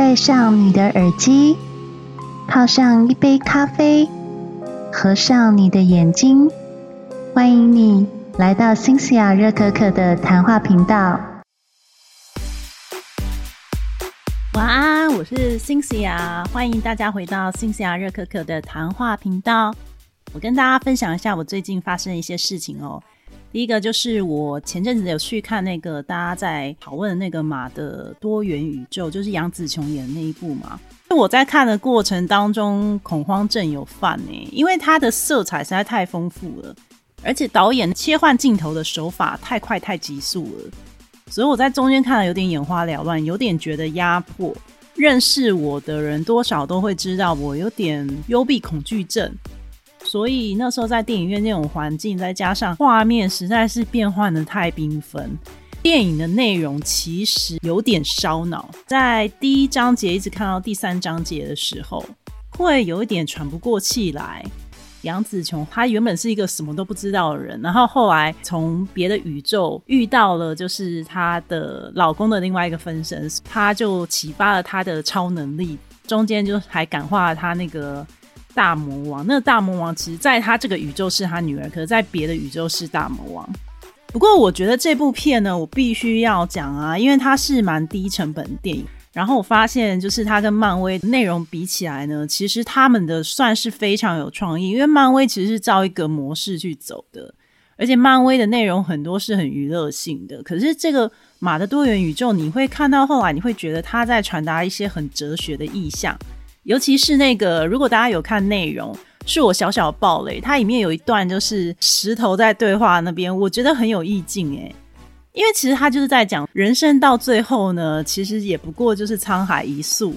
戴上你的耳机，泡上一杯咖啡，合上你的眼睛，欢迎你来到新西亚热可可的谈话频道。晚安，我是新西亚，欢迎大家回到新西亚热可可的谈话频道。我跟大家分享一下我最近发生的一些事情哦。第一个就是我前阵子有去看那个大家在讨论的那个马的多元宇宙，就是杨紫琼演的那一部嘛。我在看的过程当中，恐慌症有犯呢，因为它的色彩实在太丰富了，而且导演切换镜头的手法太快太急速了，所以我在中间看了有点眼花缭乱，有点觉得压迫。认识我的人多少都会知道我有点幽闭恐惧症。所以那时候在电影院那种环境，再加上画面实在是变换的太缤纷，电影的内容其实有点烧脑。在第一章节一直看到第三章节的时候，会有一点喘不过气来。杨紫琼她原本是一个什么都不知道的人，然后后来从别的宇宙遇到了就是她的老公的另外一个分身，她就启发了她的超能力，中间就还感化了她那个。大魔王，那大魔王其实在他这个宇宙是他女儿，可是在别的宇宙是大魔王。不过我觉得这部片呢，我必须要讲啊，因为它是蛮低成本电影。然后我发现，就是它跟漫威内容比起来呢，其实他们的算是非常有创意。因为漫威其实是照一个模式去走的，而且漫威的内容很多是很娱乐性的。可是这个马的多元宇宙，你会看到后来，你会觉得他在传达一些很哲学的意象。尤其是那个，如果大家有看内容，是我小小暴雷，它里面有一段就是石头在对话那边，我觉得很有意境诶。因为其实他就是在讲人生到最后呢，其实也不过就是沧海一粟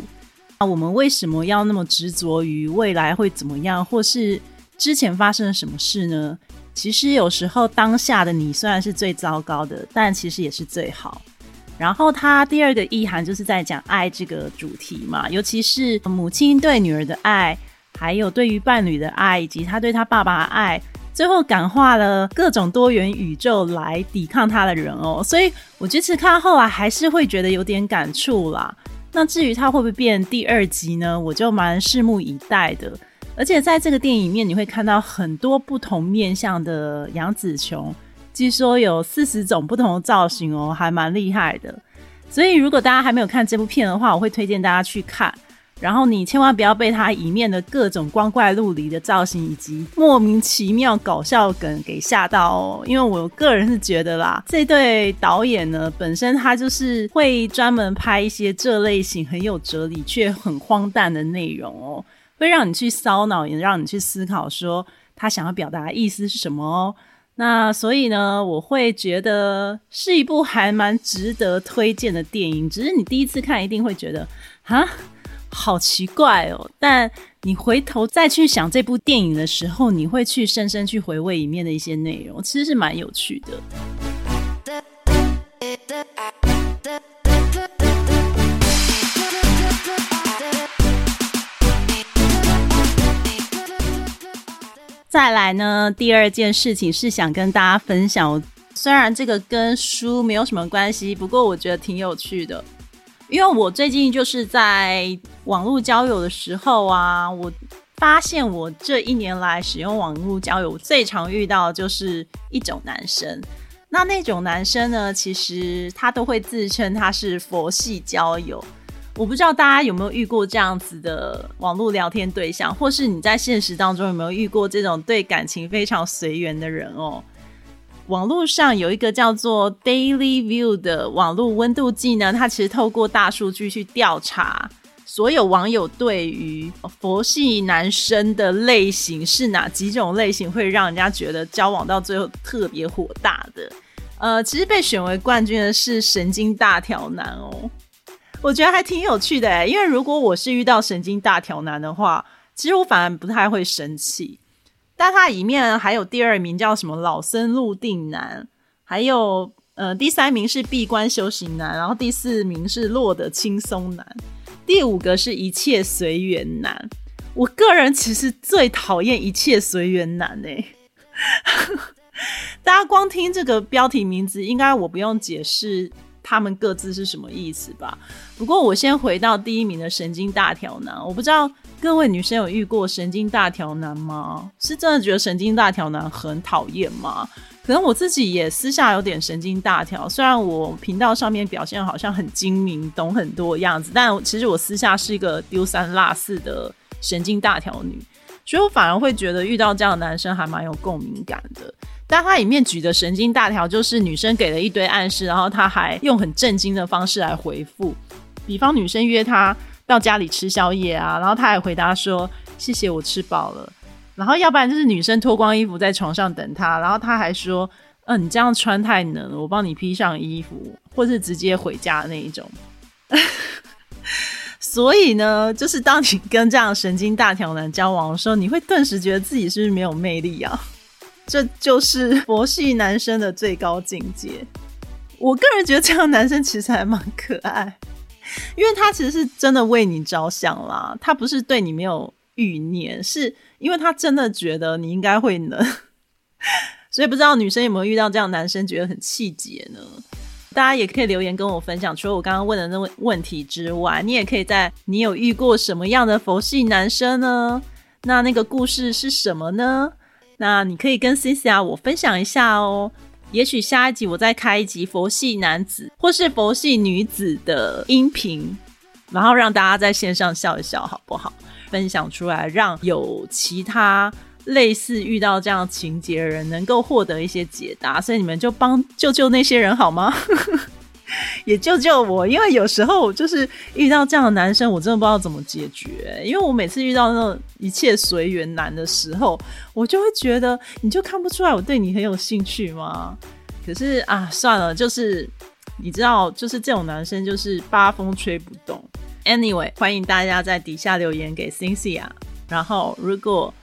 啊。我们为什么要那么执着于未来会怎么样，或是之前发生了什么事呢？其实有时候当下的你虽然是最糟糕的，但其实也是最好。然后他第二个意涵就是在讲爱这个主题嘛，尤其是母亲对女儿的爱，还有对于伴侣的爱，以及他对他爸爸的爱，最后感化了各种多元宇宙来抵抗他的人哦。所以我这次看后来还是会觉得有点感触啦。那至于他会不会变第二集呢？我就蛮拭目以待的。而且在这个电影里面，你会看到很多不同面向的杨紫琼。据说有四十种不同的造型哦，还蛮厉害的。所以如果大家还没有看这部片的话，我会推荐大家去看。然后你千万不要被它里面的各种光怪陆离的造型以及莫名其妙搞笑梗给吓到哦。因为我个人是觉得啦，这对导演呢本身他就是会专门拍一些这类型很有哲理却很荒诞的内容哦，会让你去烧脑，也让你去思考说他想要表达的意思是什么哦。那所以呢，我会觉得是一部还蛮值得推荐的电影。只是你第一次看一定会觉得啊，好奇怪哦。但你回头再去想这部电影的时候，你会去深深去回味里面的一些内容，其实是蛮有趣的。再来呢，第二件事情是想跟大家分享。虽然这个跟书没有什么关系，不过我觉得挺有趣的。因为我最近就是在网络交友的时候啊，我发现我这一年来使用网络交友最常遇到就是一种男生。那那种男生呢，其实他都会自称他是佛系交友。我不知道大家有没有遇过这样子的网络聊天对象，或是你在现实当中有没有遇过这种对感情非常随缘的人哦？网络上有一个叫做 Daily View 的网络温度计呢，它其实透过大数据去调查所有网友对于佛系男生的类型是哪几种类型，会让人家觉得交往到最后特别火大的。呃，其实被选为冠军的是神经大条男哦。我觉得还挺有趣的哎，因为如果我是遇到神经大条男的话，其实我反而不太会生气。但他里面还有第二名叫什么老僧入定男，还有呃第三名是闭关修行男，然后第四名是落得轻松男，第五个是一切随缘男。我个人其实最讨厌一切随缘男哎，大家光听这个标题名字，应该我不用解释。他们各自是什么意思吧。不过我先回到第一名的神经大条男，我不知道各位女生有遇过神经大条男吗？是真的觉得神经大条男很讨厌吗？可能我自己也私下有点神经大条，虽然我频道上面表现好像很精明、懂很多样子，但其实我私下是一个丢三落四的神经大条女，所以我反而会觉得遇到这样的男生还蛮有共鸣感的。但他里面举的神经大条就是女生给了一堆暗示，然后他还用很震惊的方式来回复，比方女生约他到家里吃宵夜啊，然后他还回答说：“谢谢，我吃饱了。”然后，要不然就是女生脱光衣服在床上等他，然后他还说：“嗯，你这样穿太冷了，我帮你披上衣服，或是直接回家那一种。”所以呢，就是当你跟这样神经大条男交往的时候，你会顿时觉得自己是不是没有魅力啊？这就是佛系男生的最高境界。我个人觉得这样男生其实还蛮可爱，因为他其实是真的为你着想啦，他不是对你没有欲念，是。因为他真的觉得你应该会能，所以不知道女生有没有遇到这样男生觉得很气节呢？大家也可以留言跟我分享。除了我刚刚问的那问问题之外，你也可以在你有遇过什么样的佛系男生呢？那那个故事是什么呢？那你可以跟 C C 啊我分享一下哦。也许下一集我再开一集佛系男子或是佛系女子的音频，然后让大家在线上笑一笑，好不好？分享出来，让有其他类似遇到这样情节的人能够获得一些解答，所以你们就帮救救那些人好吗？也救救我，因为有时候就是遇到这样的男生，我真的不知道怎么解决。因为我每次遇到那种一切随缘男的时候，我就会觉得，你就看不出来我对你很有兴趣吗？可是啊，算了，就是你知道，就是这种男生就是八风吹不动。Anyway，欢迎大家在底下留言给 Cynthia。然后，如果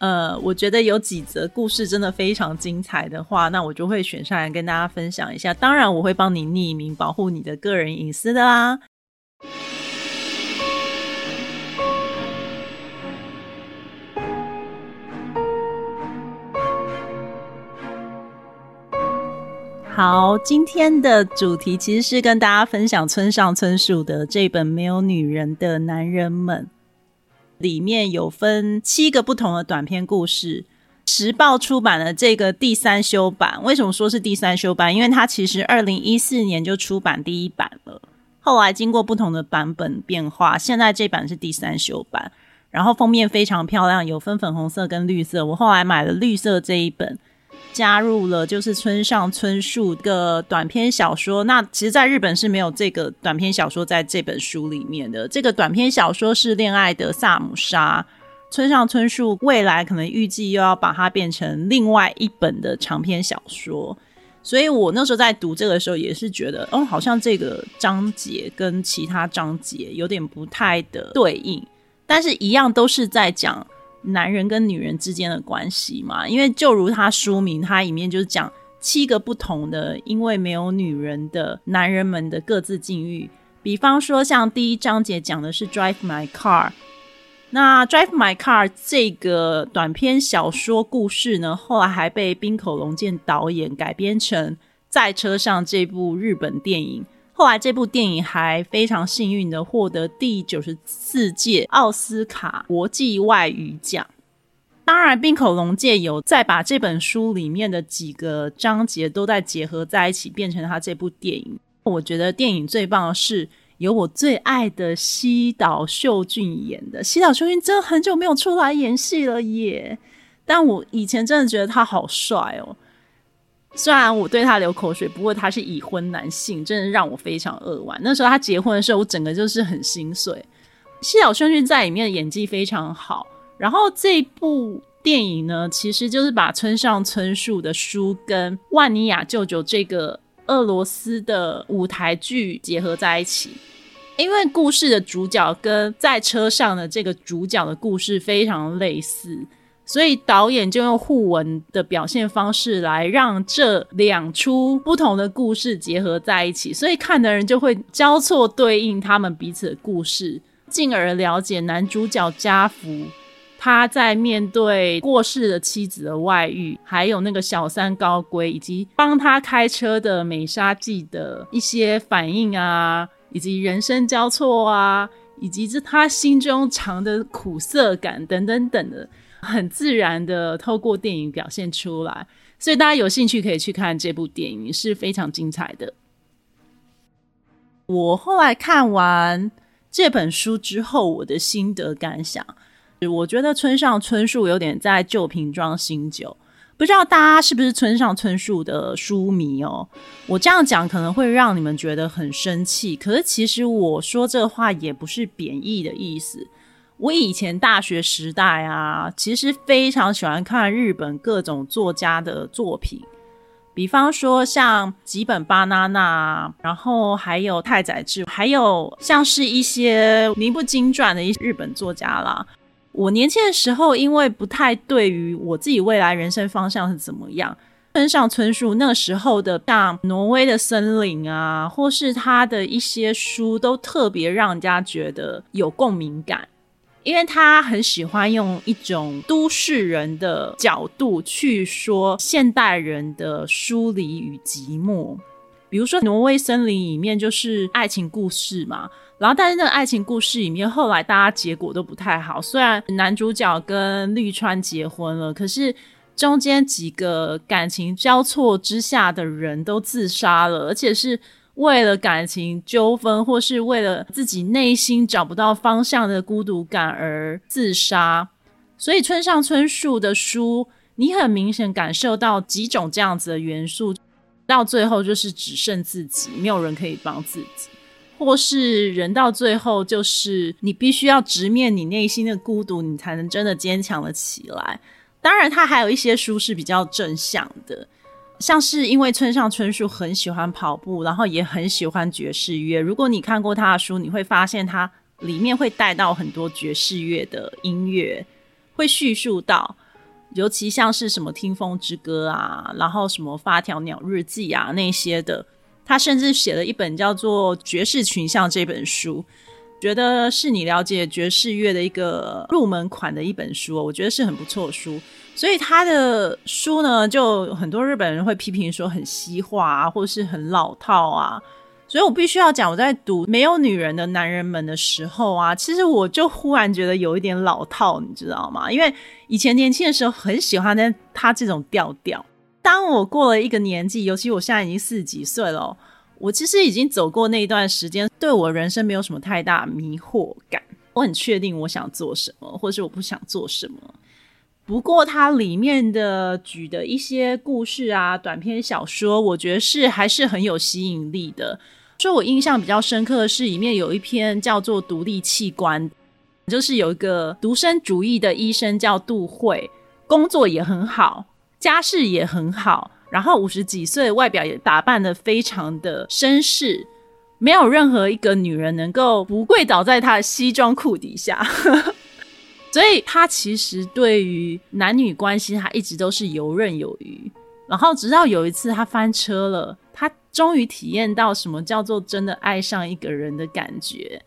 呃，我觉得有几则故事真的非常精彩的话，那我就会选上来跟大家分享一下。当然，我会帮你匿名，保护你的个人隐私的啦。好，今天的主题其实是跟大家分享村上春树的这本《没有女人的男人们》，里面有分七个不同的短篇故事。时报出版了这个第三修版，为什么说是第三修版？因为它其实二零一四年就出版第一版了，后来经过不同的版本变化，现在这版是第三修版。然后封面非常漂亮，有分粉红色跟绿色。我后来买了绿色这一本。加入了就是村上春树的短篇小说，那其实在日本是没有这个短篇小说在这本书里面的。这个短篇小说是《恋爱的萨姆沙》，村上春树未来可能预计又要把它变成另外一本的长篇小说，所以我那时候在读这个时候也是觉得，哦，好像这个章节跟其他章节有点不太的对应，但是一样都是在讲。男人跟女人之间的关系嘛，因为就如他书名，它里面就是讲七个不同的因为没有女人的男人们的各自境遇。比方说，像第一章节讲的是《Drive My Car》，那《Drive My Car》这个短篇小说故事呢，后来还被冰口龙介导演改编成《在车上》这部日本电影。后来这部电影还非常幸运的获得第九十四届奥斯卡国际外语奖。当然，冰口龙介有再把这本书里面的几个章节都在结合在一起，变成他这部电影。我觉得电影最棒的是有我最爱的西岛秀俊演的。西岛秀俊真的很久没有出来演戏了耶，但我以前真的觉得他好帅哦。虽然我对他流口水，不过他是已婚男性，真的让我非常扼腕。那时候他结婚的时候，我整个就是很心碎。西岛秀俊在里面的演技非常好。然后这部电影呢，其实就是把村上春树的书跟万尼亚舅舅这个俄罗斯的舞台剧结合在一起，因为故事的主角跟在车上的这个主角的故事非常类似。所以导演就用互文的表现方式来让这两出不同的故事结合在一起，所以看的人就会交错对应他们彼此的故事，进而了解男主角家福他在面对过世的妻子的外遇，还有那个小三高龟，以及帮他开车的美沙纪的一些反应啊，以及人生交错啊，以及这他心中藏的苦涩感等等等的，很自然的透过电影表现出来。所以大家有兴趣可以去看这部电影，是非常精彩的。我后来看完这本书之后，我的心得感想，我觉得村上春树有点在旧瓶装新酒。不知道大家是不是村上春树的书迷哦？我这样讲可能会让你们觉得很生气，可是其实我说这话也不是贬义的意思。我以前大学时代啊，其实非常喜欢看日本各种作家的作品，比方说像吉本巴娜娜，然后还有太宰治，还有像是一些名不经传的一些日本作家啦。我年轻的时候，因为不太对于我自己未来人生方向是怎么样，村上春树那时候的像《挪威的森林》啊，或是他的一些书，都特别让人家觉得有共鸣感。因为他很喜欢用一种都市人的角度去说现代人的疏离与寂寞，比如说《挪威森林》里面就是爱情故事嘛，然后但是那个爱情故事里面后来大家结果都不太好，虽然男主角跟绿川结婚了，可是中间几个感情交错之下的人都自杀了，而且是。为了感情纠纷，或是为了自己内心找不到方向的孤独感而自杀，所以村上春树的书，你很明显感受到几种这样子的元素，到最后就是只剩自己，没有人可以帮自己，或是人到最后就是你必须要直面你内心的孤独，你才能真的坚强了起来。当然，他还有一些书是比较正向的。像是因为村上春树很喜欢跑步，然后也很喜欢爵士乐。如果你看过他的书，你会发现他里面会带到很多爵士乐的音乐，会叙述到，尤其像是什么《听风之歌》啊，然后什么《发条鸟日记》啊那些的。他甚至写了一本叫做《爵士群像》这本书，觉得是你了解爵士乐的一个入门款的一本书，我觉得是很不错的书。所以他的书呢，就很多日本人会批评说很西化啊，或是很老套啊。所以我必须要讲，我在读《没有女人的男人们》的时候啊，其实我就忽然觉得有一点老套，你知道吗？因为以前年轻的时候很喜欢他这种调调。当我过了一个年纪，尤其我现在已经四十几岁了，我其实已经走过那一段时间，对我人生没有什么太大迷惑感。我很确定我想做什么，或是我不想做什么。不过，它里面的举的一些故事啊，短篇小说，我觉得是还是很有吸引力的。说我印象比较深刻的是，里面有一篇叫做《独立器官》，就是有一个独身主义的医生叫杜慧，工作也很好，家世也很好，然后五十几岁，外表也打扮的非常的绅士，没有任何一个女人能够不跪倒在他的西装裤底下。所以他其实对于男女关系，他一直都是游刃有余。然后直到有一次他翻车了，他终于体验到什么叫做真的爱上一个人的感觉。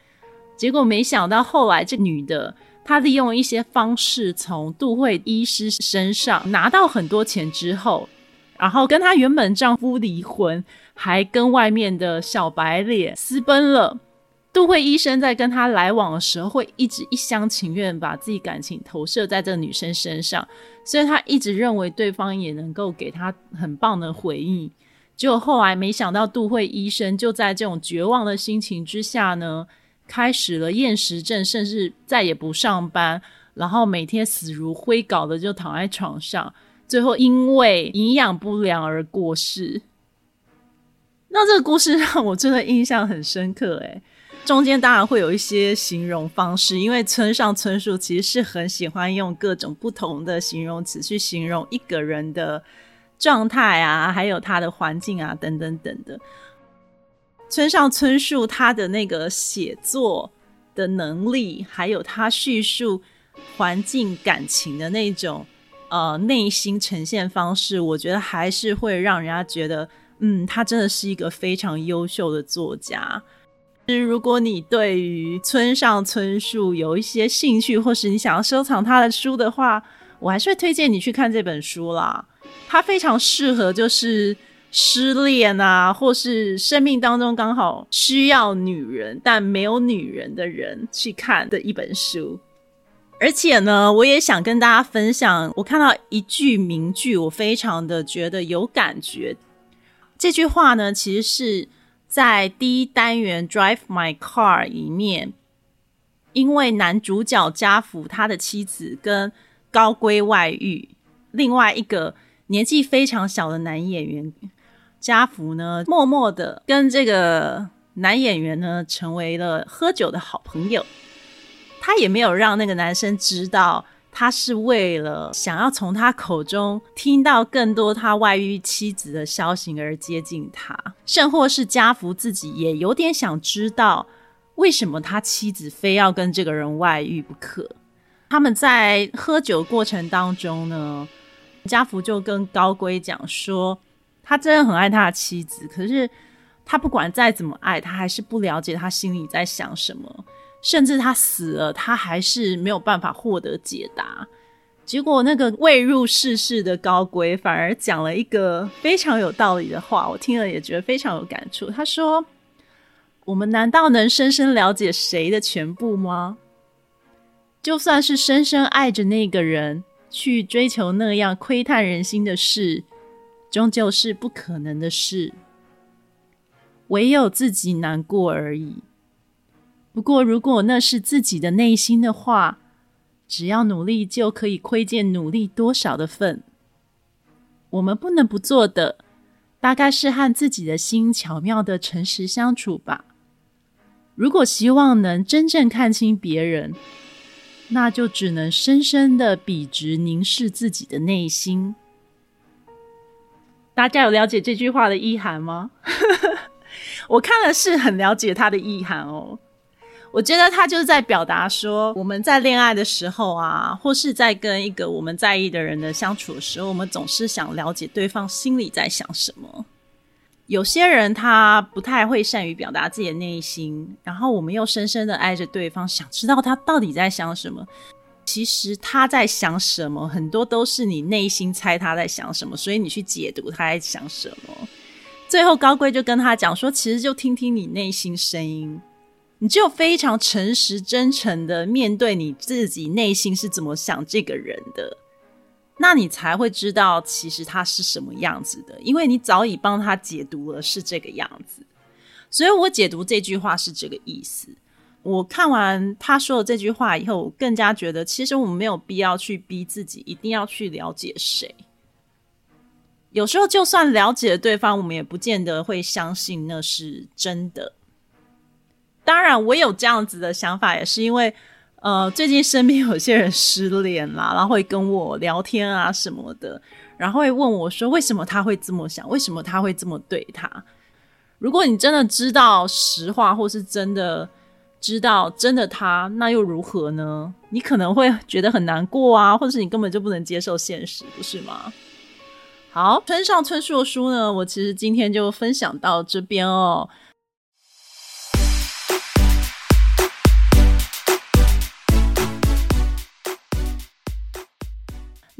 结果没想到后来这女的，她利用一些方式从杜慧医师身上拿到很多钱之后，然后跟她原本丈夫离婚，还跟外面的小白脸私奔了。杜慧医生在跟她来往的时候，会一直一厢情愿把自己感情投射在这个女生身上，所以他一直认为对方也能够给他很棒的回应。结果后来没想到，杜慧医生就在这种绝望的心情之下呢，开始了厌食症，甚至再也不上班，然后每天死如灰稿的就躺在床上，最后因为营养不良而过世。那这个故事让我真的印象很深刻，诶。中间当然会有一些形容方式，因为村上春树其实是很喜欢用各种不同的形容词去形容一个人的状态啊，还有他的环境啊，等等等的。村上春树他的那个写作的能力，还有他叙述环境感情的那种呃内心呈现方式，我觉得还是会让人家觉得，嗯，他真的是一个非常优秀的作家。其实如果你对于村上春树有一些兴趣，或是你想要收藏他的书的话，我还是会推荐你去看这本书啦。它非常适合就是失恋啊，或是生命当中刚好需要女人但没有女人的人去看的一本书。而且呢，我也想跟大家分享，我看到一句名句，我非常的觉得有感觉。这句话呢，其实是。在第一单元《Drive My Car》里面，因为男主角家福他的妻子跟高龟外遇，另外一个年纪非常小的男演员家福呢，默默的跟这个男演员呢成为了喝酒的好朋友，他也没有让那个男生知道。他是为了想要从他口中听到更多他外遇妻子的消息而接近他，甚或是家福自己也有点想知道为什么他妻子非要跟这个人外遇不可。他们在喝酒过程当中呢，家福就跟高龟讲说，他真的很爱他的妻子，可是他不管再怎么爱，他还是不了解他心里在想什么。甚至他死了，他还是没有办法获得解答。结果那个未入世事的高贵反而讲了一个非常有道理的话，我听了也觉得非常有感触。他说：“我们难道能深深了解谁的全部吗？就算是深深爱着那个人，去追求那样窥探人心的事，终究是不可能的事。唯有自己难过而已。”不过，如果那是自己的内心的话，只要努力就可以窥见努力多少的份。我们不能不做的，大概是和自己的心巧妙的诚实相处吧。如果希望能真正看清别人，那就只能深深的笔直凝视自己的内心。大家有了解这句话的意涵吗？我看了是很了解它的意涵哦。我觉得他就是在表达说，我们在恋爱的时候啊，或是在跟一个我们在意的人的相处的时候，我们总是想了解对方心里在想什么。有些人他不太会善于表达自己的内心，然后我们又深深的爱着对方，想知道他到底在想什么。其实他在想什么，很多都是你内心猜他在想什么，所以你去解读他在想什么。最后高贵就跟他讲说，其实就听听你内心声音。你只有非常诚实、真诚的面对你自己内心是怎么想这个人的，那你才会知道其实他是什么样子的，因为你早已帮他解读了是这个样子。所以我解读这句话是这个意思。我看完他说的这句话以后，我更加觉得，其实我们没有必要去逼自己一定要去了解谁。有时候就算了解对方，我们也不见得会相信那是真的。当然，我有这样子的想法，也是因为，呃，最近身边有些人失恋啦，然后会跟我聊天啊什么的，然后会问我说，为什么他会这么想？为什么他会这么对他？如果你真的知道实话，或是真的知道真的他，那又如何呢？你可能会觉得很难过啊，或者是你根本就不能接受现实，不是吗？好，村上春树的书呢，我其实今天就分享到这边哦。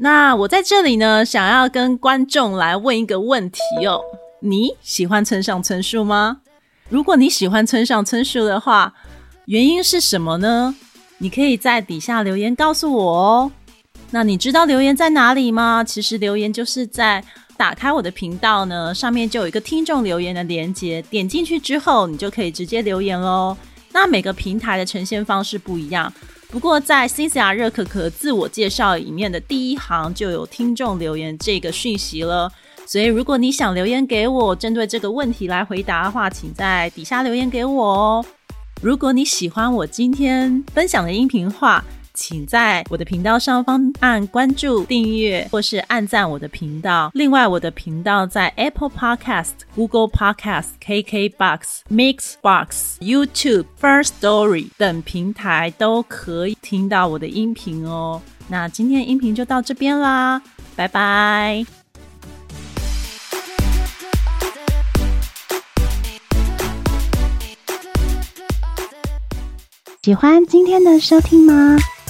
那我在这里呢，想要跟观众来问一个问题哦：你喜欢村上春树吗？如果你喜欢村上春树的话，原因是什么呢？你可以在底下留言告诉我哦。那你知道留言在哪里吗？其实留言就是在打开我的频道呢，上面就有一个听众留言的连接，点进去之后，你就可以直接留言喽。那每个平台的呈现方式不一样。不过，在 Cynthia 热可可自我介绍里面的第一行就有听众留言这个讯息了，所以如果你想留言给我，针对这个问题来回答的话，请在底下留言给我哦。如果你喜欢我今天分享的音频话，请在我的频道上方按关注、订阅或是按赞我的频道。另外，我的频道在 Apple Podcast、Google Podcast、KKBox、Mixbox、YouTube、First Story 等平台都可以听到我的音频哦。那今天音频就到这边啦，拜拜。喜欢今天的收听吗？